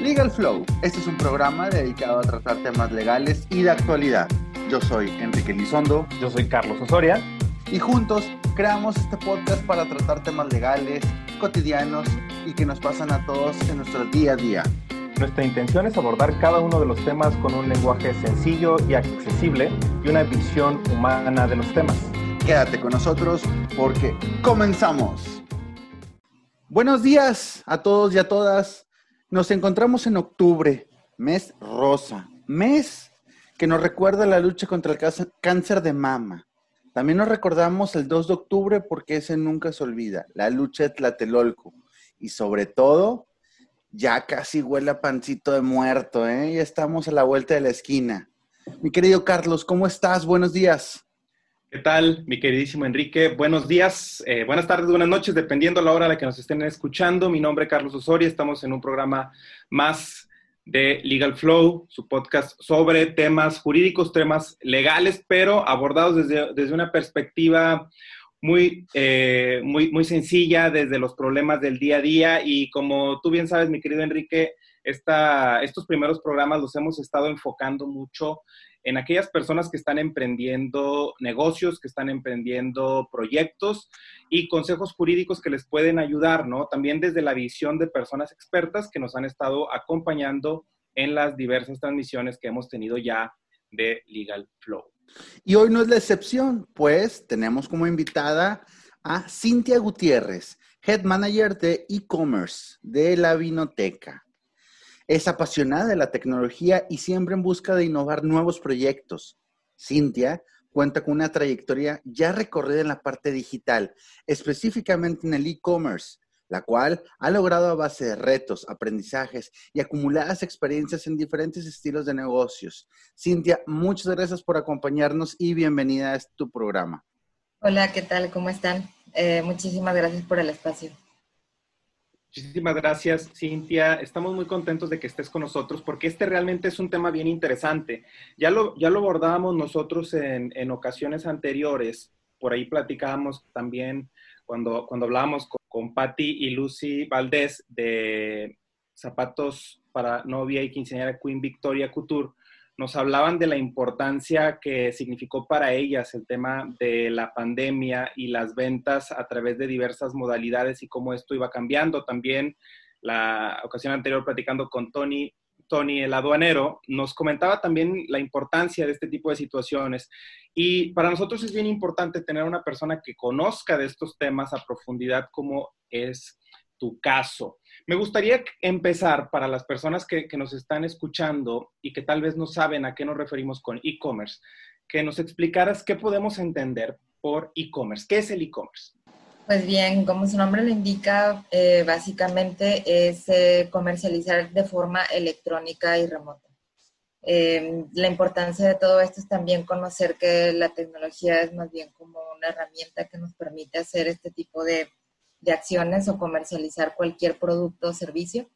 Legal Flow, este es un programa dedicado a tratar temas legales y de actualidad. Yo soy Enrique Lizondo. Yo soy Carlos Osoria. Y juntos creamos este podcast para tratar temas legales, cotidianos y que nos pasan a todos en nuestro día a día. Nuestra intención es abordar cada uno de los temas con un lenguaje sencillo y accesible y una visión humana de los temas. Quédate con nosotros porque comenzamos. Buenos días a todos y a todas. Nos encontramos en octubre, mes rosa, mes que nos recuerda la lucha contra el cáncer de mama. También nos recordamos el 2 de octubre porque ese nunca se olvida, la lucha de Tlatelolco. Y sobre todo, ya casi huele a pancito de muerto, ¿eh? Ya estamos a la vuelta de la esquina. Mi querido Carlos, ¿cómo estás? Buenos días. ¿Qué tal, mi queridísimo Enrique? Buenos días, eh, buenas tardes, buenas noches, dependiendo la hora a la que nos estén escuchando. Mi nombre es Carlos Osorio, estamos en un programa más de Legal Flow, su podcast sobre temas jurídicos, temas legales, pero abordados desde, desde una perspectiva muy, eh, muy, muy sencilla, desde los problemas del día a día. Y como tú bien sabes, mi querido Enrique, esta, estos primeros programas los hemos estado enfocando mucho en aquellas personas que están emprendiendo negocios, que están emprendiendo proyectos y consejos jurídicos que les pueden ayudar, ¿no? También desde la visión de personas expertas que nos han estado acompañando en las diversas transmisiones que hemos tenido ya de Legal Flow. Y hoy no es la excepción, pues tenemos como invitada a Cintia Gutiérrez, Head Manager de e-commerce de la Vinoteca. Es apasionada de la tecnología y siempre en busca de innovar nuevos proyectos. Cintia cuenta con una trayectoria ya recorrida en la parte digital, específicamente en el e-commerce, la cual ha logrado a base de retos, aprendizajes y acumuladas experiencias en diferentes estilos de negocios. Cintia, muchas gracias por acompañarnos y bienvenida a este tu programa. Hola, ¿qué tal? ¿Cómo están? Eh, muchísimas gracias por el espacio. Muchísimas gracias, Cintia. Estamos muy contentos de que estés con nosotros porque este realmente es un tema bien interesante. Ya lo, ya lo abordábamos nosotros en, en ocasiones anteriores. Por ahí platicábamos también cuando, cuando hablábamos con, con Patty y Lucy Valdés de zapatos para novia y quinceañera Queen Victoria Couture nos hablaban de la importancia que significó para ellas el tema de la pandemia y las ventas a través de diversas modalidades y cómo esto iba cambiando. También la ocasión anterior platicando con Tony, Tony el aduanero, nos comentaba también la importancia de este tipo de situaciones. Y para nosotros es bien importante tener una persona que conozca de estos temas a profundidad como es tu caso. Me gustaría empezar para las personas que, nos están escuchando y que tal vez no saben a qué nos referimos con e-commerce, que nos explicaras qué podemos entender por e-commerce. ¿Qué es el e-commerce? Pues bien, como su nombre lo indica, eh, básicamente es eh, comercializar de forma electrónica y remota. Eh, la importancia de todo esto es también conocer que la tecnología es más bien como una herramienta que nos permite hacer este tipo de de acciones o comercializar cualquier producto o servicio.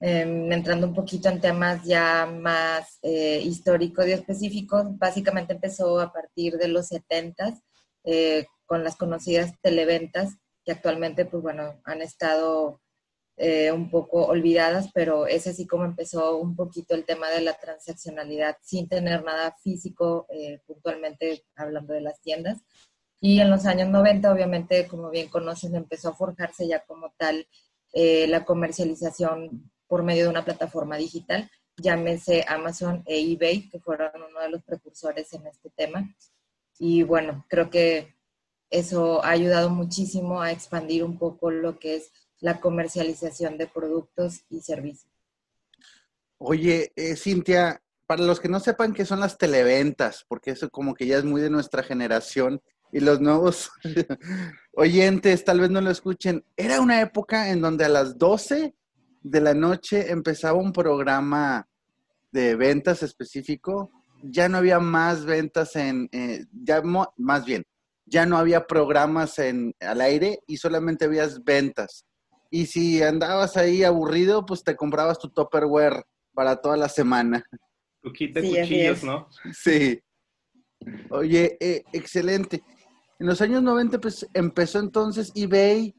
Em, entrando un poquito en temas ya más eh, históricos y específicos, básicamente empezó a partir de los 70 eh, con las conocidas televentas, que actualmente, pues bueno, han estado eh, un poco olvidadas, pero es así como empezó un poquito el tema de la transaccionalidad sin tener nada físico, puntualmente hablando de las tiendas. Y en los años 90, obviamente, como bien conocen, empezó a forjarse ya como tal eh, la comercialización por medio de una plataforma digital, llámese Amazon e eBay, que fueron uno de los precursores en este tema. Y bueno, creo que eso ha ayudado muchísimo a expandir un poco lo que es la comercialización de productos y servicios. Oye, eh, Cintia, para los que no sepan qué son las televentas, porque eso como que ya es muy de nuestra generación, y los nuevos oyentes tal vez no lo escuchen, era una época en donde a las 12 de la noche empezaba un programa de ventas específico, ya no había más ventas en, eh, ya más bien, ya no había programas en, al aire y solamente habías ventas. Y si andabas ahí aburrido, pues te comprabas tu Tupperware para toda la semana. Tu kit de cuchillos, ¿no? Sí. Oye, eh, excelente. En los años 90 pues, empezó entonces eBay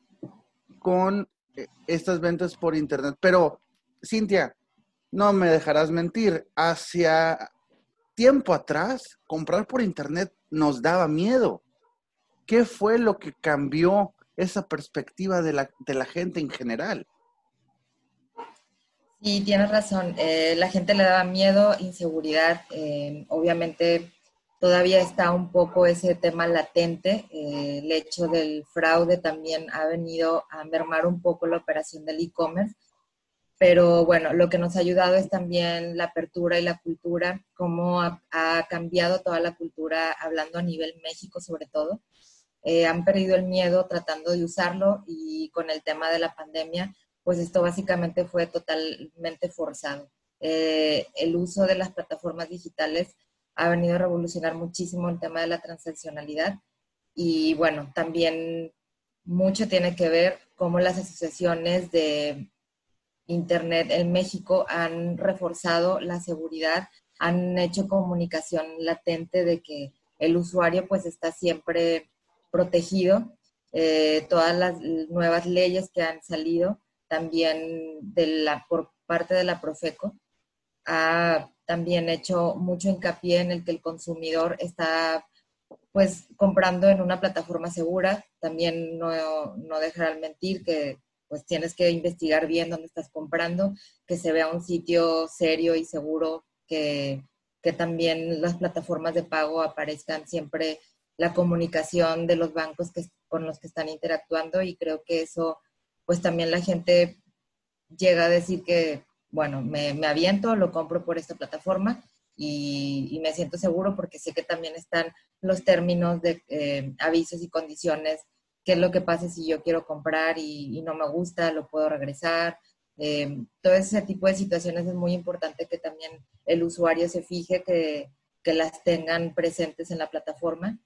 con eh, estas ventas por internet, pero Cintia, no me dejarás mentir, hacia tiempo atrás, comprar por internet nos daba miedo. ¿Qué fue lo que cambió esa perspectiva de la, de la gente en general? Sí, tienes razón. Eh, la gente le daba miedo, inseguridad. Eh, obviamente todavía está un poco ese tema latente. Eh, el hecho del fraude también ha venido a mermar un poco la operación del e-commerce. Pero bueno, lo que nos ha ayudado es también la apertura y la cultura, cómo ha, cambiado toda la cultura, hablando a nivel México sobre todo. han perdido el miedo tratando de usarlo y con el tema de la pandemia pues esto básicamente fue totalmente forzado. Eh, el uso de las plataformas digitales ha venido a revolucionar muchísimo el tema de la transaccionalidad y bueno, también mucho tiene que ver cómo las asociaciones de Internet en México han reforzado la seguridad, han hecho comunicación latente de que el usuario pues está siempre protegido. Eh, todas las nuevas leyes que han salido también de la, por parte de la Profeco, ha también hecho mucho hincapié en el que el consumidor está pues comprando en una plataforma segura, también no, no dejar mentir que pues tienes que investigar bien dónde estás comprando, que se vea un sitio serio y seguro, que, que también las plataformas de pago aparezcan siempre la comunicación de los bancos que, con los que están interactuando y creo que eso pues también la gente llega a decir que, bueno, me, aviento, lo compro por esta plataforma y, me siento seguro porque sé que también están los términos de eh, avisos y condiciones, qué es lo que pasa si yo quiero comprar y, no me gusta, lo puedo regresar. Eh, todo ese tipo de situaciones es muy importante que también el usuario se fije que, que las tengan presentes en la plataforma,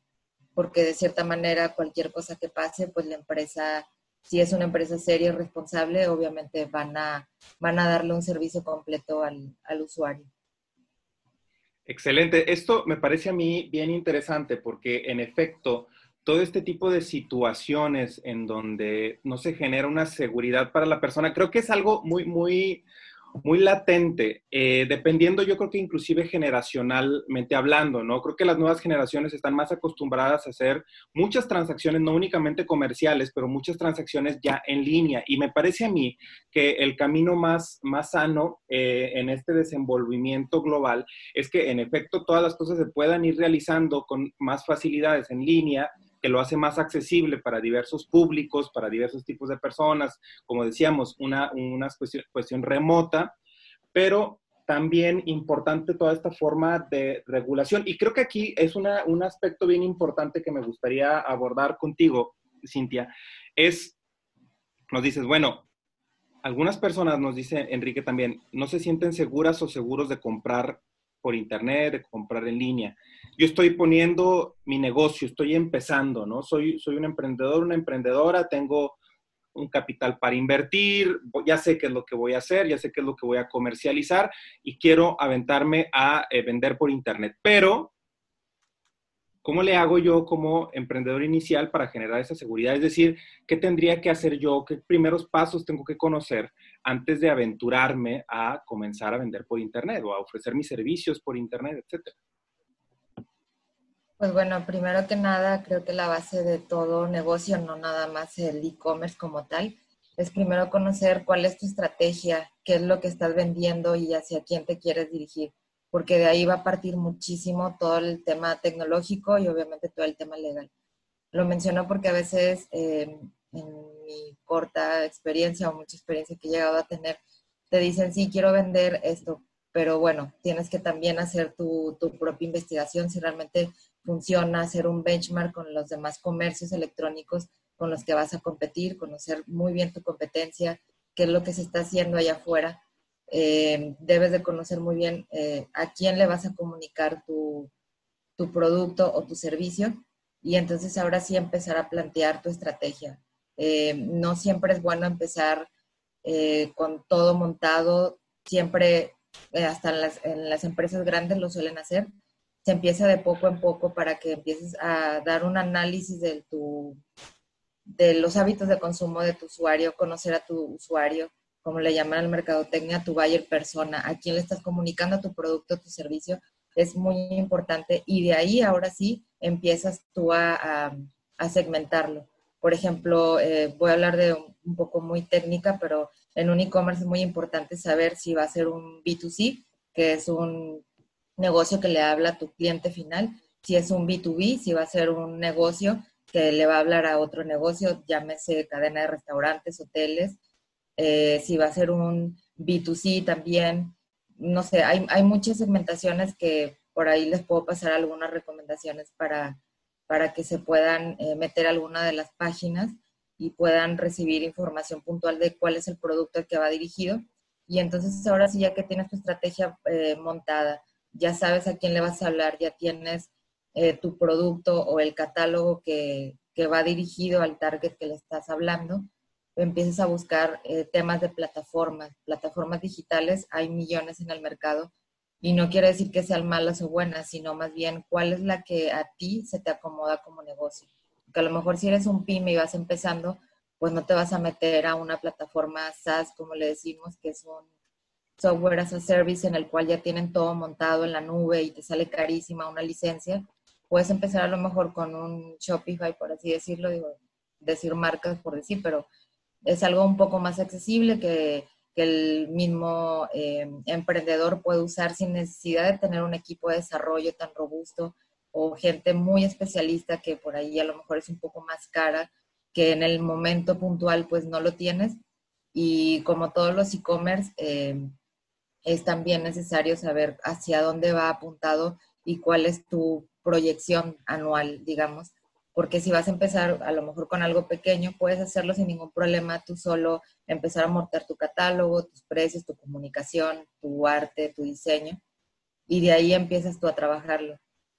porque de cierta manera cualquier cosa que pase, pues la empresa si es una empresa seria y responsable, obviamente van a, van a darle un servicio completo al, al usuario. Excelente. Esto me parece a mí bien interesante porque en efecto, todo este tipo de situaciones en donde no se genera una seguridad para la persona, creo que es algo muy, muy, muy latente, eh, dependiendo yo creo que inclusive generacionalmente hablando, ¿no? Creo que las nuevas generaciones están más acostumbradas a hacer muchas transacciones, no únicamente comerciales, pero muchas transacciones ya en línea. Y me parece a mí que el camino más, más sano eh, en este desenvolvimiento global es que en efecto todas las cosas se puedan ir realizando con más facilidades en línea, que lo hace más accesible para diversos públicos, para diversos tipos de personas, como decíamos, una, una cuestión, remota, pero también importante toda esta forma de regulación. Y creo que aquí es un aspecto bien importante que me gustaría abordar contigo, Cintia, es, nos dices, bueno, algunas personas, nos dice Enrique también, no se sienten seguras o seguros de comprar por internet, de comprar en línea. Yo estoy poniendo mi negocio, estoy empezando, ¿no? Soy, soy un emprendedor, una emprendedora, tengo un capital para invertir, ya sé qué es lo que voy a hacer, ya sé qué es lo que voy a comercializar y quiero aventarme a eh, vender por internet. Pero, ¿cómo le hago yo como emprendedor inicial para generar esa seguridad? Es decir, ¿qué tendría que hacer yo? ¿Qué primeros pasos tengo que conocer antes de aventurarme a comenzar a vender por Internet o a ofrecer mis servicios por Internet, etcétera? Pues bueno, primero que nada, creo que la base de todo negocio, no nada más el e-commerce como tal, es primero conocer cuál es tu estrategia, qué es lo que estás vendiendo y hacia quién te quieres dirigir, porque de ahí va a partir muchísimo todo el tema tecnológico y obviamente todo el tema legal. Lo menciono porque a veces eh, en mi corta experiencia o mucha experiencia que he llegado a tener, te dicen, sí, quiero vender esto, pero bueno, tienes que también hacer tu, propia investigación si realmente funciona, hacer un benchmark con los demás comercios electrónicos con los que vas a competir, conocer muy bien tu competencia, qué es lo que se está haciendo allá afuera. Eh, debes de conocer muy bien eh, a quién le vas a comunicar tu, tu producto o tu servicio y entonces ahora sí empezar a plantear tu estrategia. Eh, no siempre es bueno empezar eh, con todo montado, siempre, eh, hasta en las, en las, empresas grandes lo suelen hacer. Se empieza de poco en poco para que empieces a dar un análisis de, tu, de los hábitos de consumo de tu usuario, conocer a tu usuario, como le llaman al mercadotecnia, tu buyer persona, a quién le estás comunicando tu producto, tu servicio, es muy importante y de ahí ahora sí empiezas tú a, segmentarlo. Por ejemplo, eh, voy a hablar de un, poco muy técnica, pero en un e-commerce es muy importante saber si va a ser un B2C, que es un negocio que le habla a tu cliente final, si es un B2B, si va a ser un negocio que le va a hablar a otro negocio, llámese cadena de restaurantes, hoteles, eh, si va a ser un B2C también, no sé, hay, hay, muchas segmentaciones que por ahí les puedo pasar algunas recomendaciones para, para que se puedan eh, meter alguna de las páginas y puedan recibir información puntual de cuál es el producto al que va dirigido. Y entonces ahora sí, ya que tienes tu estrategia eh, montada, ya sabes a quién le vas a hablar, ya tienes tu producto o el catálogo que, que va dirigido al target que le estás hablando, empieces a buscar eh, temas de plataformas, plataformas digitales, hay millones en el mercado y no quiere decir que sean malas o buenas, sino más bien cuál es la que a ti se te acomoda como negocio. Porque a lo mejor si eres un pyme y vas empezando, pues no te vas a meter a una plataforma SaaS, como le decimos, que es un software as a service en el cual ya tienen todo montado en la nube y te sale carísima una licencia. Puedes empezar a lo mejor con un Shopify, por así decirlo, digo, decir marcas por decir, pero es algo un poco más accesible que, el mismo eh, emprendedor puede usar sin necesidad de tener un equipo de desarrollo tan robusto o gente muy especialista que por ahí a lo mejor es un poco más cara, que en el momento puntual pues no lo tienes. Y como todos los e-commerce, eh, es también necesario saber hacia dónde va apuntado y cuál es tu proyección anual, digamos, porque si vas a empezar a lo mejor con algo pequeño, puedes hacerlo sin ningún problema tú solo, empezar a montar tu catálogo, tus precios, tu comunicación, tu arte, tu diseño, y de ahí empiezas tú a trabajarlo.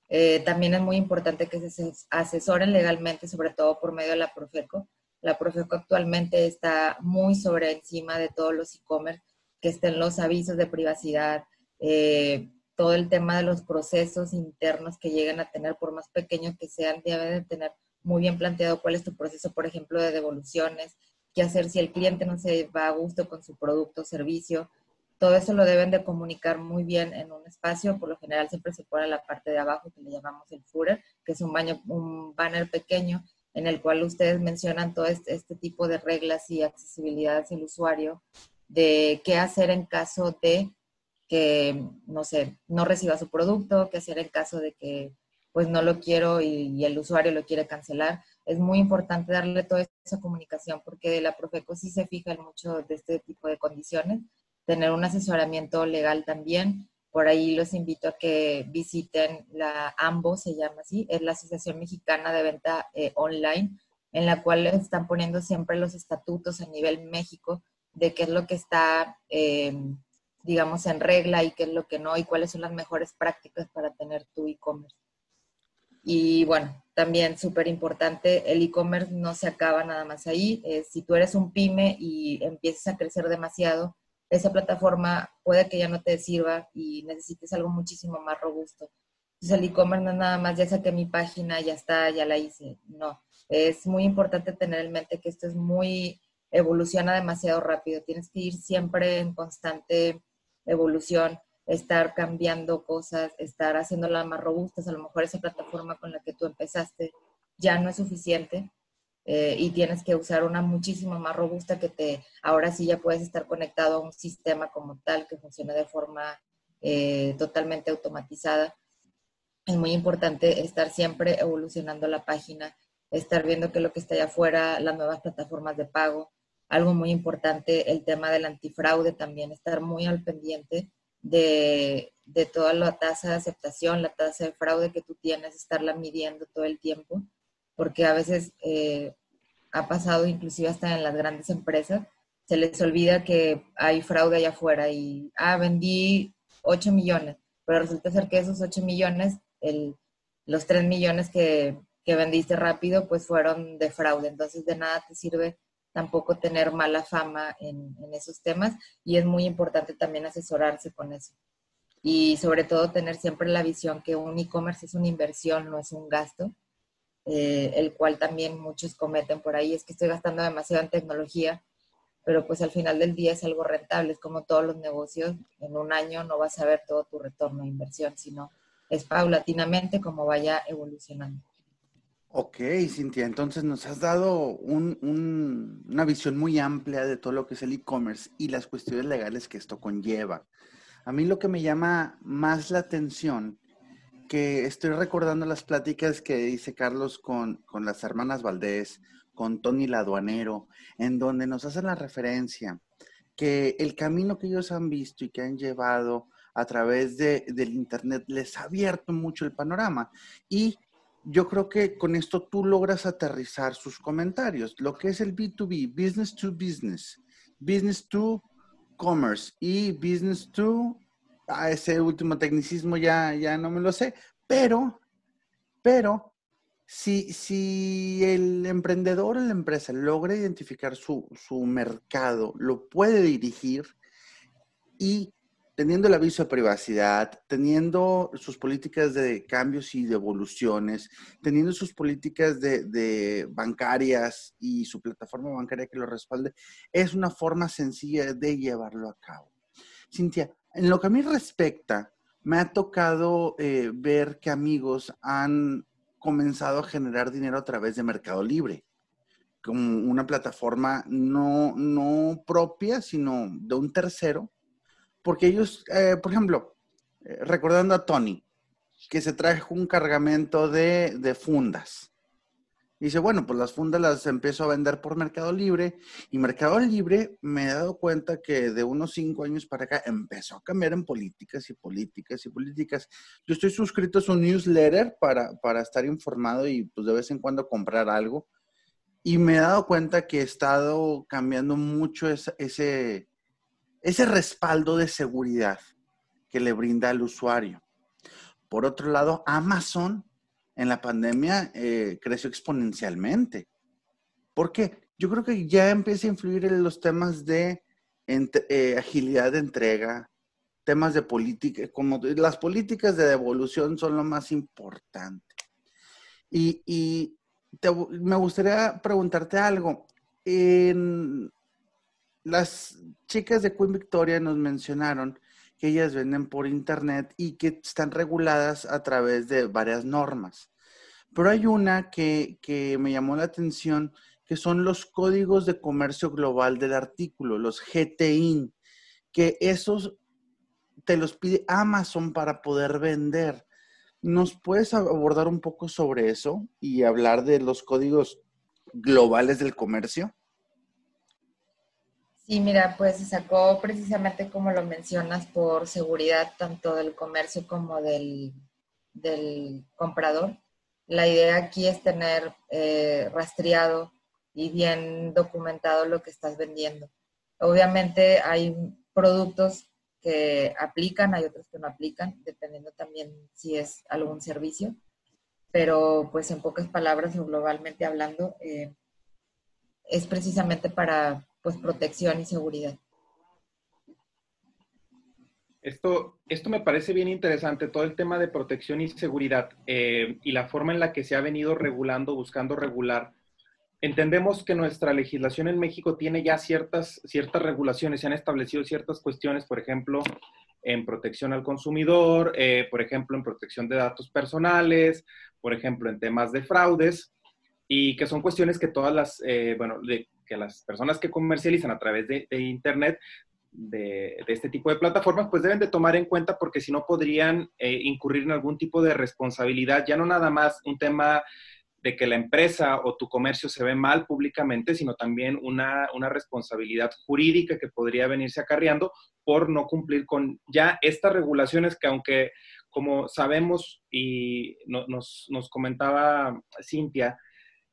Eh, también es muy importante que se asesoren legalmente, sobre todo por medio de la Profeco. La Profeco actualmente está muy sobre encima de todos los e-commerce, que estén los avisos de privacidad, eh, todo el tema de los procesos internos que lleguen a tener, por más pequeños que sean, deben de tener muy bien planteado cuál es tu proceso, por ejemplo, de devoluciones, qué hacer si el cliente no se va a gusto con su producto o servicio. Todo eso lo deben de comunicar muy bien en un espacio. Por lo general siempre se pone la parte de abajo que le llamamos el footer, que es un, baño, un banner pequeño en el cual ustedes mencionan todo este, este tipo de reglas y accesibilidad hacia usuario, de qué hacer en caso de que, no sé, no reciba su producto, qué hacer en caso de que pues no lo quiero y, el usuario lo quiere cancelar. Es muy importante darle toda esa comunicación porque la Profeco sí se fija en mucho de este tipo de condiciones, tener un asesoramiento legal también. Por ahí los invito a que visiten la AMBO, se llama así, es la Asociación Mexicana de Venta eh, Online, en la cual están poniendo siempre los estatutos a nivel México de qué es lo que está eh, digamos, en regla y qué es lo que no y cuáles son las mejores prácticas para tener tu e-commerce. Y bueno, también súper importante, el e-commerce no se acaba nada más ahí. Eh, si tú eres un pyme y empiezas a crecer demasiado, esa plataforma puede que ya no te sirva y necesites algo muchísimo más robusto. Entonces el e-commerce no es nada más, ya saqué mi página, ya está, ya la hice. No, es muy importante tener en mente que esto es muy, evoluciona demasiado rápido. Tienes que ir siempre en constante evolución, estar cambiando cosas, estar haciéndolas más robustas. A lo mejor esa plataforma con la que tú empezaste ya no es suficiente eh, y tienes que usar una muchísimo más robusta que te, ahora sí ya puedes estar conectado a un sistema como tal que funcione de forma eh, totalmente automatizada. Es muy importante estar siempre evolucionando la página, estar viendo que lo que está allá afuera, las nuevas plataformas de pago, algo muy importante, el tema del antifraude también, estar muy al pendiente de, toda la tasa de aceptación, la tasa de fraude que tú tienes, estarla midiendo todo el tiempo, porque a veces eh, ha pasado inclusive hasta en las grandes empresas, se les olvida que hay fraude allá afuera y, ah, vendí 8 millones, pero resulta ser que esos 8 millones, el, los 3 millones que, que vendiste rápido, pues fueron de fraude, entonces de nada te sirve tampoco tener mala fama en, esos temas y es muy importante también asesorarse con eso. Y sobre todo tener siempre la visión que un e-commerce es una inversión, no es un gasto, eh, el cual también muchos cometen por ahí, es que estoy gastando demasiado en tecnología pero pues al final del día es algo rentable, es como todos los negocios, en un año no vas a ver todo tu retorno de inversión, sino es paulatinamente como vaya evolucionando. Ok, Cintia, entonces nos has dado una visión muy amplia de todo lo que es el e-commerce y las cuestiones legales que esto conlleva. A mí lo que me llama más la atención, que estoy recordando las pláticas que dice Carlos con, con las hermanas Valdés, con Tony Laduanero, en donde nos hacen la referencia que el camino que ellos han visto y que han llevado a través de, del Internet les ha abierto mucho el panorama. Y yo creo que con esto tú logras aterrizar sus comentarios. Lo que es el B2B, business to business, business to commerce y business to, a ese último tecnicismo ya, ya no me lo sé, pero, pero si, si el emprendedor o la empresa logra identificar su, su mercado, lo puede dirigir y teniendo el aviso de privacidad, teniendo sus políticas de cambios y de teniendo sus políticas de, bancarias y su plataforma bancaria que lo respalde, es una forma sencilla de llevarlo a cabo. Cintia, en lo que a mí respecta, me ha tocado eh, ver que amigos han comenzado a generar dinero a través de Mercado Libre, como una plataforma no, no propia, sino de un tercero, porque ellos, eh, por ejemplo, eh, recordando a Tony, que se trajo un cargamento de, fundas. dice, bueno, pues las fundas las empiezo a vender por Mercado Libre y Mercado Libre me he dado cuenta que de unos cinco años para acá empezó a cambiar en políticas y políticas y políticas. Yo estoy suscrito a su newsletter para, para estar informado y pues de vez en cuando comprar algo. Y me he dado cuenta que he estado cambiando mucho ese respaldo de seguridad que le brinda al usuario. Por otro lado, Amazon en la pandemia eh, creció exponencialmente. ¿Por qué? Yo creo que ya empieza a influir en los temas de eh, agilidad de entrega, temas de política, como las políticas de devolución son lo más importante. Y, me gustaría preguntarte algo. En, las chicas de Queen Victoria nos mencionaron que ellas venden por internet y que están reguladas a través de varias normas. Pero hay una que, me llamó la atención, que son los códigos de comercio global del artículo, los GTIN, que esos te los pide Amazon para poder vender. ¿Nos puedes abordar un poco sobre eso y hablar de los códigos globales del comercio? Sí, mira, pues se sacó precisamente como lo mencionas por seguridad tanto del comercio como del, comprador. La idea aquí es tener eh, rastreado y bien documentado lo que estás vendiendo. Obviamente hay productos que aplican, hay otros que no aplican, dependiendo también si es algún servicio, pero pues en pocas palabras o globalmente hablando, eh, es precisamente para pues protección y seguridad. Esto, esto me parece bien interesante, todo el tema de protección y seguridad eh, y la forma en la que se ha venido regulando, buscando regular. Entendemos que nuestra legislación en México tiene ya ciertas, ciertas regulaciones, se han establecido ciertas cuestiones, por ejemplo, en protección al consumidor, eh, por ejemplo, en protección de datos personales, por ejemplo, en temas de fraudes, y que son cuestiones que todas las, eh, bueno, de, que las personas que comercializan a través de, Internet, de, este tipo de plataformas, pues deben de tomar en cuenta porque si no podrían eh, incurrir en algún tipo de responsabilidad, ya no nada más un tema de que la empresa o tu comercio se ve mal públicamente, sino también una, responsabilidad jurídica que podría venirse acarreando por no cumplir con ya estas regulaciones que aunque como sabemos y nos, nos comentaba Cintia,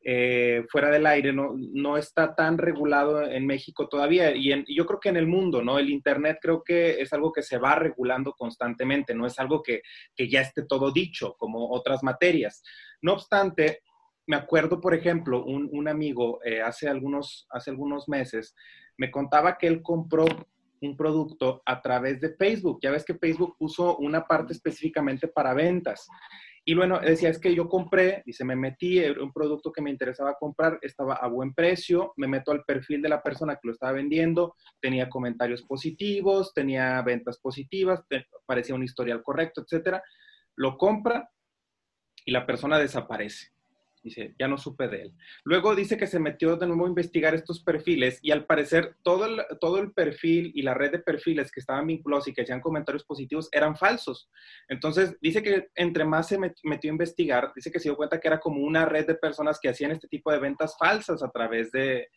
eh, fuera del aire no, no está tan regulado en México todavía y, yo creo que en el mundo, ¿no? El Internet creo que es algo que se va regulando constantemente, no es algo que, ya esté todo dicho como otras materias. No obstante, me acuerdo, por ejemplo, un, amigo eh, hace, algunos, hace algunos meses me contaba que él compró un producto a través de Facebook. Ya ves que Facebook puso una parte específicamente para ventas Y bueno, decía, es que yo compré, dice, me metí, un producto que me interesaba comprar, estaba a buen precio, me meto al perfil de la persona que lo estaba vendiendo, tenía comentarios positivos, tenía ventas positivas, parecía un historial correcto, etcétera. Lo compra y la persona desaparece. Dice, ya no supe de él. Luego dice que se metió de nuevo a investigar estos perfiles y al parecer todo el, todo el perfil y la red de perfiles que estaban vinculados y que hacían comentarios positivos eran falsos. Entonces dice que entre más se metió a investigar, dice que se dio cuenta que era como una red de personas que hacían este tipo de ventas falsas a través de,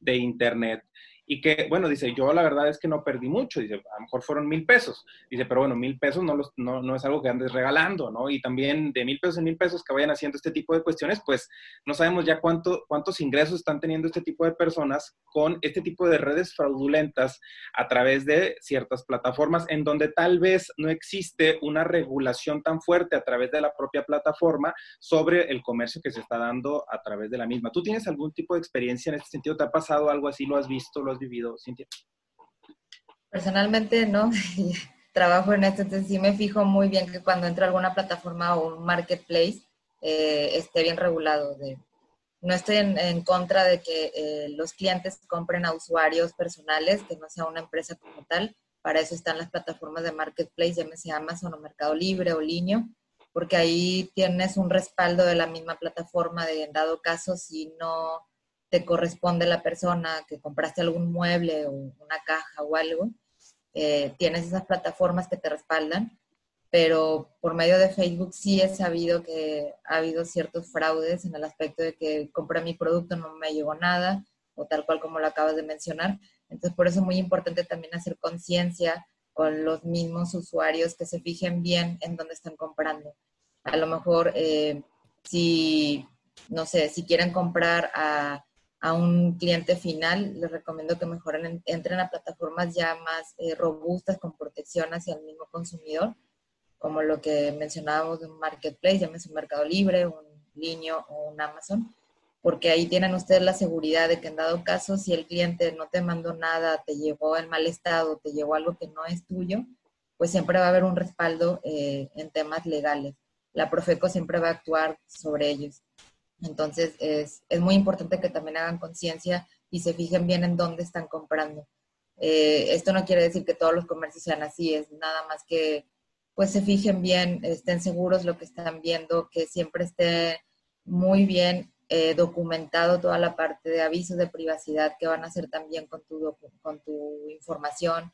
de Internet y que, bueno, dice, yo la verdad es que no perdí mucho, dice, a lo mejor fueron mil pesos, dice, pero bueno, mil pesos no, los, no, no, es algo que andes regalando, ¿no? Y también de mil pesos en mil pesos que vayan haciendo este tipo de cuestiones, pues no sabemos ya cuánto, cuántos ingresos están teniendo este tipo de personas con este tipo de redes fraudulentas a través de ciertas plataformas en donde tal vez no existe una regulación tan fuerte a través de la propia plataforma sobre el comercio que se está dando a través de la misma. ¿Tú tienes algún tipo de experiencia en este sentido? ¿Te ha pasado algo así? ¿Lo has visto? ¿Lo vivido, Cintia? Personalmente no, trabajo en esto, entonces sí me fijo muy bien que cuando entro a alguna plataforma o un marketplace eh, esté bien regulado. De, no estoy en, contra de que eh, los clientes compren a usuarios personales, que no sea una empresa como tal. Para eso están las plataformas de marketplace, llámese Amazon o Mercado Libre o Linio, porque ahí tienes un respaldo de la misma plataforma de en dado caso si no te corresponde la persona que compraste algún mueble o una caja o algo, eh, tienes esas plataformas que te respaldan, pero por medio de Facebook sí he sabido que ha habido ciertos fraudes en el aspecto de que compré mi producto, no me llegó nada, o tal cual como lo acabas de mencionar. Entonces, por eso es muy importante también hacer conciencia con los mismos usuarios que se fijen bien en dónde están comprando. A lo mejor, eh, si, no sé, si quieren comprar a a un cliente final, les recomiendo que mejoren, entren a plataformas ya más eh, robustas con protección hacia el mismo consumidor, como lo que mencionábamos de un marketplace, llámese un Mercado Libre, un Linio o un Amazon, porque ahí tienen ustedes la seguridad de que en dado caso, si el cliente no te mandó nada, te llevó en mal estado, te llevó algo que no es tuyo, pues siempre va a haber un respaldo eh, en temas legales. La Profeco siempre va a actuar sobre ellos. Entonces, es, muy importante que también hagan conciencia y se fijen bien en dónde están comprando. Eh, esto no quiere decir que todos los comercios sean así, es nada más que pues se fijen bien, estén seguros lo que están viendo, que siempre esté muy bien eh, documentado toda la parte de avisos de privacidad que van a hacer también con tu, con tu información,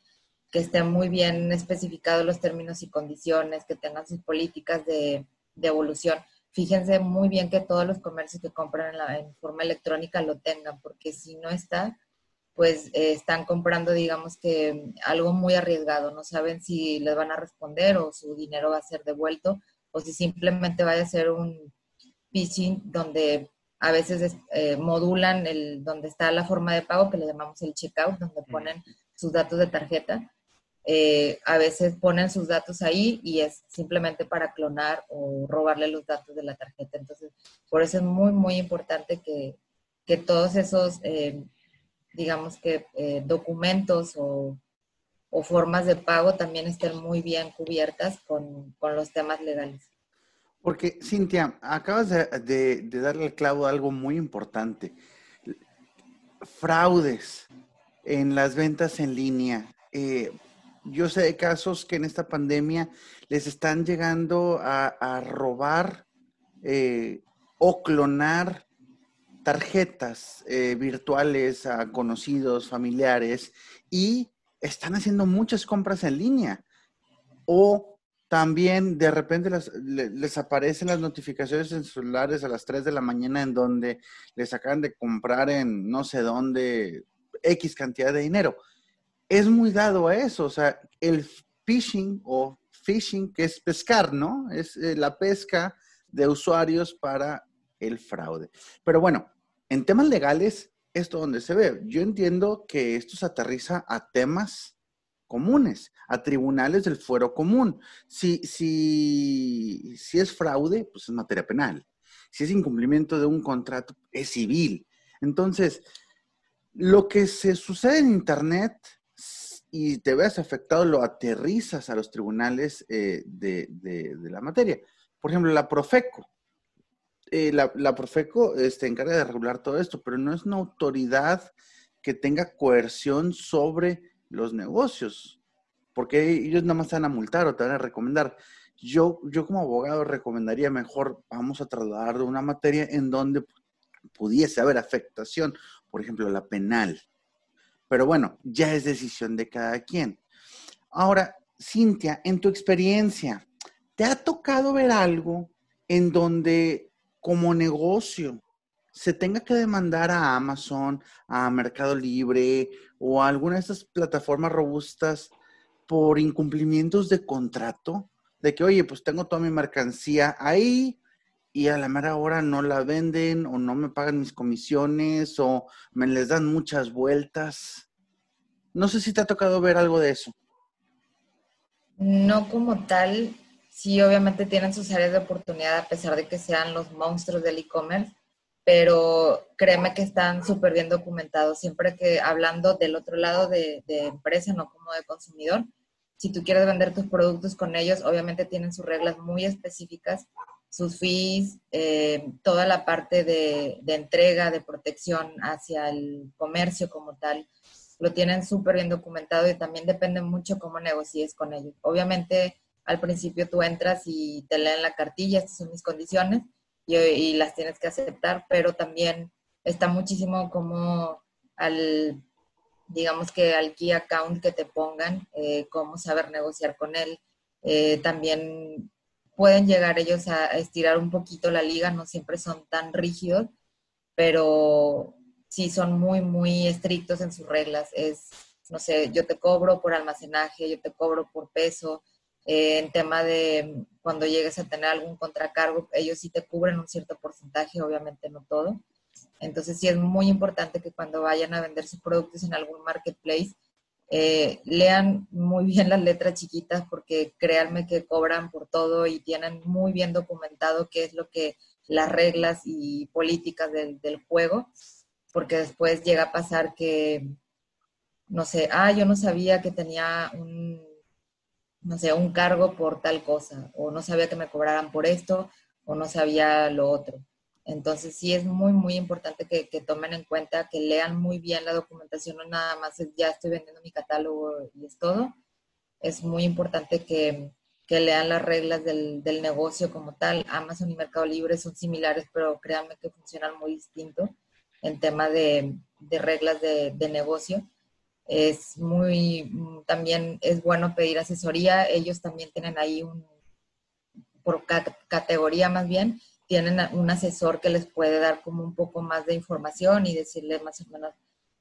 que estén muy bien especificados los términos y condiciones, que tengan sus políticas de, de evolución fíjense muy bien que todos los comercios que compran en, forma electrónica lo tengan, porque si no está, pues eh, están comprando, digamos que algo muy arriesgado, no saben si les van a responder o su dinero va a ser devuelto o si simplemente vaya a ser un phishing donde a veces eh, modulan el donde está la forma de pago que le llamamos el checkout, donde ponen sus datos de tarjeta eh, a veces ponen sus datos ahí y es simplemente para clonar o robarle los datos de la tarjeta. Entonces, por eso es muy, muy importante que, todos esos, eh, digamos que eh, documentos o, formas de pago también estén muy bien cubiertas con, los temas legales. Porque, Cintia, acabas de, darle el clavo a algo muy importante. Fraudes en las ventas en línea yo sé de casos que en esta pandemia les están llegando a, robar eh, o clonar tarjetas eh, virtuales a conocidos, familiares y están haciendo muchas compras en línea. O también de repente les, aparecen las notificaciones en celulares a las 3 de la mañana en donde les acaban de comprar en no sé dónde X cantidad de dinero es muy dado a eso. O sea, el phishing o phishing, que es pescar, ¿no? Es eh, la pesca de usuarios para el fraude. Pero bueno, en temas legales, esto donde se ve. Yo entiendo que esto se aterriza a temas comunes, a tribunales del fuero común. Si, si, si es fraude, pues es materia penal. Si es incumplimiento de un contrato, es civil. Entonces, lo que se sucede en Internet y te veas afectado, lo aterrizas a los tribunales eh, de, la materia. por ejemplo, la Profeco. Eh, la, la, Profeco este, encarga de regular todo esto, pero no es una autoridad que tenga coerción sobre los negocios, porque ellos nada más te van a multar o te van a recomendar. Yo, yo como abogado recomendaría mejor, vamos a trasladar de una materia en donde pudiese haber afectación, por ejemplo, la penal. Pero bueno, ya es decisión de cada quien. Ahora, Cintia, en tu experiencia, ¿te ha tocado ver algo en donde como negocio se tenga que demandar a Amazon, a Mercado Libre o a alguna de estas plataformas robustas por incumplimientos de contrato? De que, oye, pues tengo toda mi mercancía ahí y a la mera hora no la venden o no me pagan mis comisiones o me les dan muchas vueltas. No sé si te ha tocado ver algo de eso. No como tal, sí obviamente tienen sus áreas de oportunidad a pesar de que sean los monstruos del e-commerce, pero créeme que están súper bien documentados. Siempre que hablando del otro lado de, de, empresa, no como de consumidor, si tú quieres vender tus productos con ellos, obviamente tienen sus reglas muy específicas, sus fees, eh, toda la parte de, entrega, de protección hacia el comercio como tal, lo tienen súper bien documentado y también depende mucho cómo negocies con ellos. Obviamente, al principio tú entras y te leen la cartilla, estas son mis condiciones, y, las tienes que aceptar, pero también está muchísimo como al, digamos que al key account que te pongan, eh, cómo saber negociar con él. Eh, también pueden llegar ellos a, estirar un poquito la liga, no siempre son tan rígidos, pero sí son muy, muy estrictos en sus reglas. Es, no sé, yo te cobro por almacenaje, yo te cobro por peso, eh, en tema de cuando llegues a tener algún contracargo, ellos sí te cubren un cierto porcentaje, obviamente no todo. Entonces sí es muy importante que cuando vayan a vender sus productos en algún marketplace, eh, lean muy bien las letras chiquitas porque créanme que cobran por todo y tienen muy bien documentado qué es lo que las reglas y políticas del, del juego, porque después llega a pasar que, no sé, ah, yo no sabía que tenía un no sé, un cargo por tal cosa, o no sabía que me cobraran por esto, o no sabía lo otro. Entonces sí es muy, muy importante que, tomen en cuenta, que lean muy bien la documentación, no nada más es ya estoy vendiendo mi catálogo y es todo. Es muy importante que, lean las reglas del, negocio como tal. Amazon y Mercado Libre son similares, pero créanme que funcionan muy distinto en tema de, reglas de, de negocio es muy, mm, también es bueno pedir asesoría. Ellos también tienen ahí un, por categoría más bien, tienen un asesor que les puede dar como un poco más de información y decirle más o menos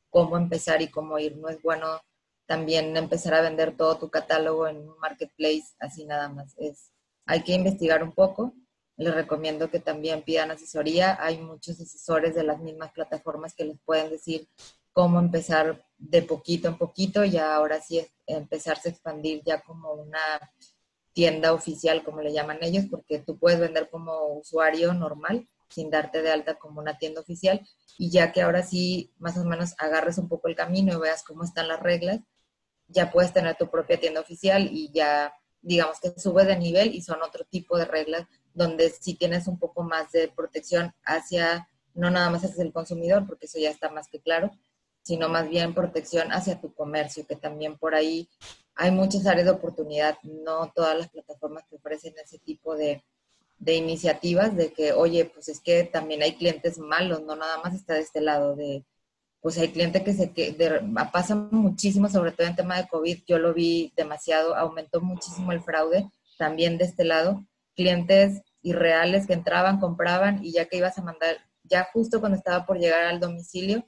cómo empezar y cómo ir. No es bueno también empezar a vender todo tu catálogo en un marketplace así nada más. Es, hay que investigar un poco. Les recomiendo que también pidan asesoría. Hay muchos asesores de las mismas plataformas que les pueden decir cómo empezar de poquito en poquito y ahora sí empezarse a expandir ya como una tienda oficial, como le llaman ellos, porque tú puedes vender como usuario normal sin darte de alta como una tienda oficial y ya que ahora sí más o menos agarres un poco el camino y veas cómo están las reglas, ya puedes tener tu propia tienda oficial y ya digamos que sube de nivel y son otro tipo de reglas donde sí tienes un poco más de protección hacia, no nada más hacia el consumidor, porque eso ya está más que claro, sino más bien protección hacia tu comercio, que también por ahí hay muchas áreas de oportunidad, no todas las plataformas que ofrecen ese tipo de, de iniciativas de que, oye, pues es que también hay clientes malos, no nada más está de este lado de, pues hay clientes que se que pasa muchísimo, sobre todo en tema de COVID, yo lo vi demasiado, aumentó muchísimo el fraude también de este lado, clientes irreales que entraban, compraban y ya que ibas a mandar, ya justo cuando estaba por llegar al domicilio,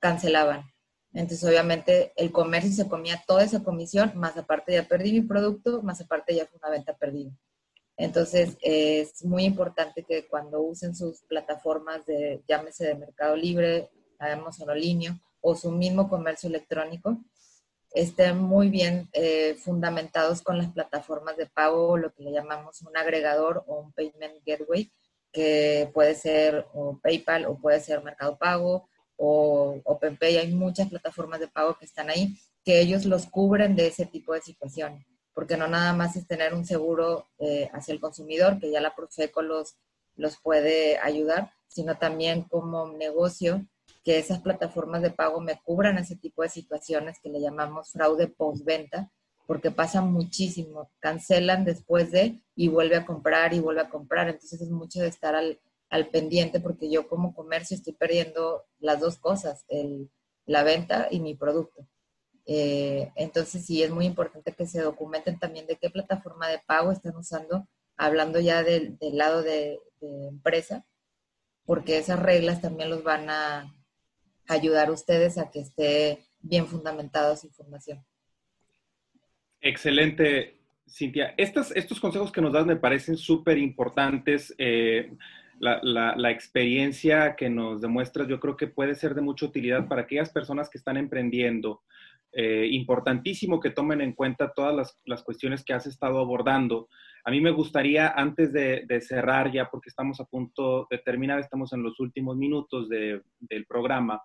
cancelaban. Entonces, obviamente, el comercio se comía toda esa comisión, más aparte ya perdí mi producto, más aparte ya fue una venta perdida. Entonces, es muy importante que cuando usen sus plataformas de, llámese de Mercado Libre, Amazon o o su mismo comercio electrónico, estén muy bien eh, fundamentados con las plataformas de pago, lo que le llamamos un agregador o un payment gateway, que puede ser PayPal o puede ser Mercado Pago o OpenPay, hay muchas plataformas de pago que están ahí, que ellos los cubren de ese tipo de situaciones, porque no nada más es tener un seguro eh, hacia el consumidor, que ya la Profeco los, los puede ayudar, sino también como negocio que esas plataformas de pago me cubran ese tipo de situaciones que le llamamos fraude postventa, porque pasa muchísimo, cancelan después de y vuelve a comprar y vuelve a comprar, entonces es mucho de estar al, al pendiente porque yo como comercio estoy perdiendo las dos cosas, el, la venta y mi producto. Eh, entonces sí es muy importante que se documenten también de qué plataforma de pago están usando, hablando ya del, lado de, empresa, porque esas reglas también los van a ayudar a ustedes a que esté bien fundamentada su información. Excelente, Cintia. Estos, estos consejos que nos das me parecen súper importantes. Eh, la, experiencia que nos demuestras yo creo que puede ser de mucha utilidad para aquellas personas que están emprendiendo. Eh, importantísimo que tomen en cuenta todas las, cuestiones que has estado abordando. A mí me gustaría, antes de, cerrar ya, porque estamos a punto de terminar, estamos en los últimos minutos del programa,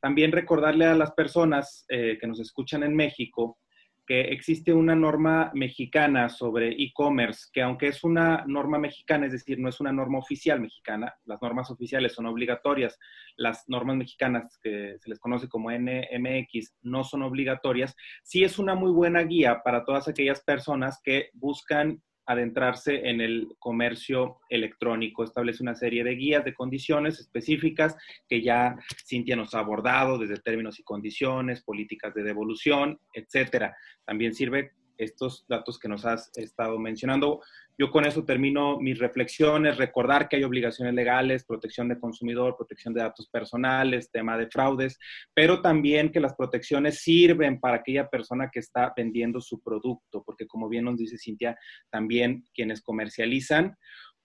también recordarle a las personas eh, que nos escuchan en México que existe una norma mexicana sobre e-commerce, que aunque es una norma mexicana, es decir, no es una norma oficial mexicana, las normas oficiales son obligatorias, las normas mexicanas que se les conoce como NMX no son obligatorias, sí es una muy buena guía para todas aquellas personas que buscan adentrarse en el comercio electrónico. Establece una serie de guías de condiciones específicas que ya Cintia nos ha abordado, desde términos y condiciones, políticas de devolución, etcétera. También sirve estos datos que nos has estado mencionando. Yo con eso termino mis reflexiones, recordar que hay obligaciones legales, protección de consumidor, protección de datos personales, tema de fraudes, pero también que las protecciones sirven para aquella persona que está vendiendo su producto, porque como bien nos dice Cintia, también quienes comercializan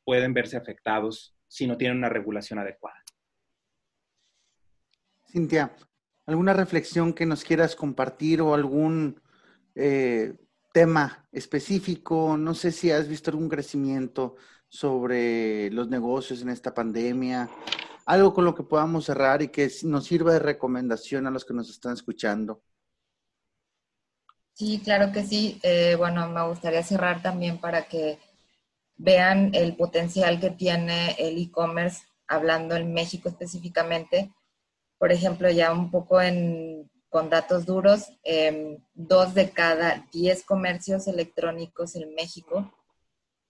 pueden verse afectados si no tienen una regulación adecuada. Cintia, ¿alguna reflexión que nos quieras compartir o algún... Eh, tema específico, no sé si has visto algún crecimiento sobre los negocios en esta pandemia, algo con lo que podamos cerrar y que nos sirva de recomendación a los que nos están escuchando. Sí, claro que sí. Eh, bueno, me gustaría cerrar también para que vean el potencial que tiene el e-commerce, hablando en México específicamente. Por ejemplo, ya un poco en con datos duros, em, dos de cada diez comercios electrónicos en México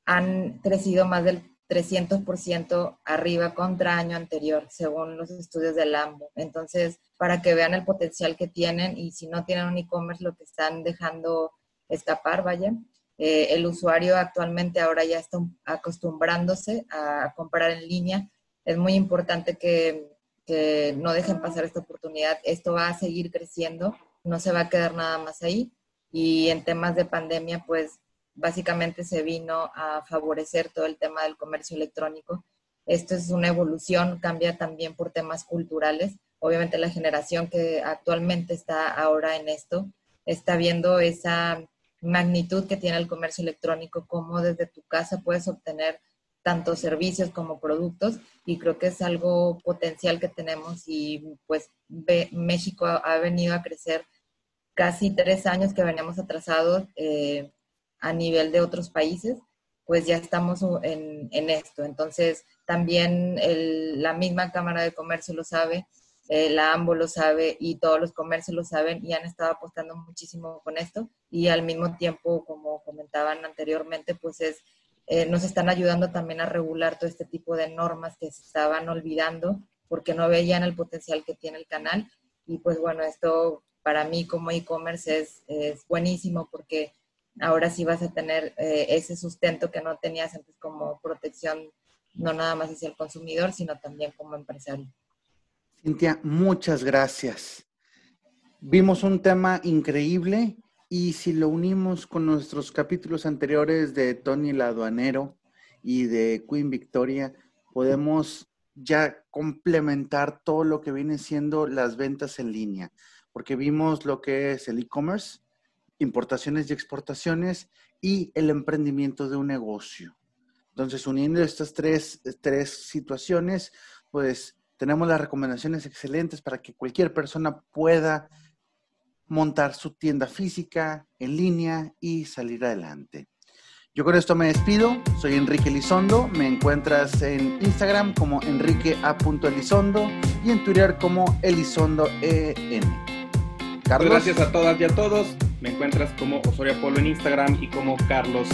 han crecido más del 300% arriba contra año anterior, según los estudios del AMBO. Entonces, para que vean el potencial que tienen y si no tienen un e-commerce, lo que están dejando escapar, vaya. Eh, el usuario actualmente ahora ya está acostumbrándose a comprar en línea. Es muy importante que que no dejen pasar esta oportunidad. Esto va a seguir creciendo, no se va a quedar nada más ahí. Y en temas de pandemia, pues básicamente se vino a favorecer todo el tema del comercio electrónico. Esto es una evolución, cambia también por temas culturales. Obviamente la generación que actualmente está ahora en esto está viendo esa magnitud que tiene el comercio electrónico, cómo desde tu casa puedes obtener tanto servicios como productos y creo que es algo potencial que tenemos y pues México ha, venido a crecer casi tres años que veníamos atrasados eh, a nivel de otros países, pues ya estamos en, esto. Entonces también la misma Cámara de Comercio lo sabe, eh, la AMBO lo sabe y todos los comercios lo saben y han estado apostando muchísimo con esto y al mismo tiempo, como comentaban anteriormente, pues es eh, nos están ayudando también a regular todo este tipo de normas que se estaban olvidando porque no veían el potencial que tiene el canal. Y pues bueno, esto para mí como e-commerce es, es, buenísimo porque ahora sí vas a tener eh, ese sustento que no tenías antes como protección, no nada más hacia el consumidor, sino también como empresario. Cintia, muchas gracias. Vimos un tema increíble y si lo unimos con nuestros capítulos anteriores de Tony el aduanero y de Queen Victoria, podemos ya complementar todo lo que viene siendo las ventas en línea, porque vimos lo que es el e-commerce, importaciones y exportaciones y el emprendimiento de un negocio. Entonces, uniendo estas tres, tres situaciones, pues tenemos las recomendaciones excelentes para que cualquier persona pueda montar su tienda física en línea y salir adelante. Yo con esto me despido. Soy Enrique Elizondo. Me encuentras en Instagram como Enrique Elizondo y en Twitter como Elizondo EN. Carlos. Gracias a todas y a todos. Me encuentras como Osoria Polo en Instagram y como Carlos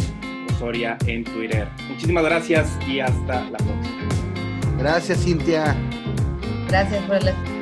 Osoria en Twitter. Muchísimas gracias y hasta la próxima. Gracias, Cintia. Gracias por el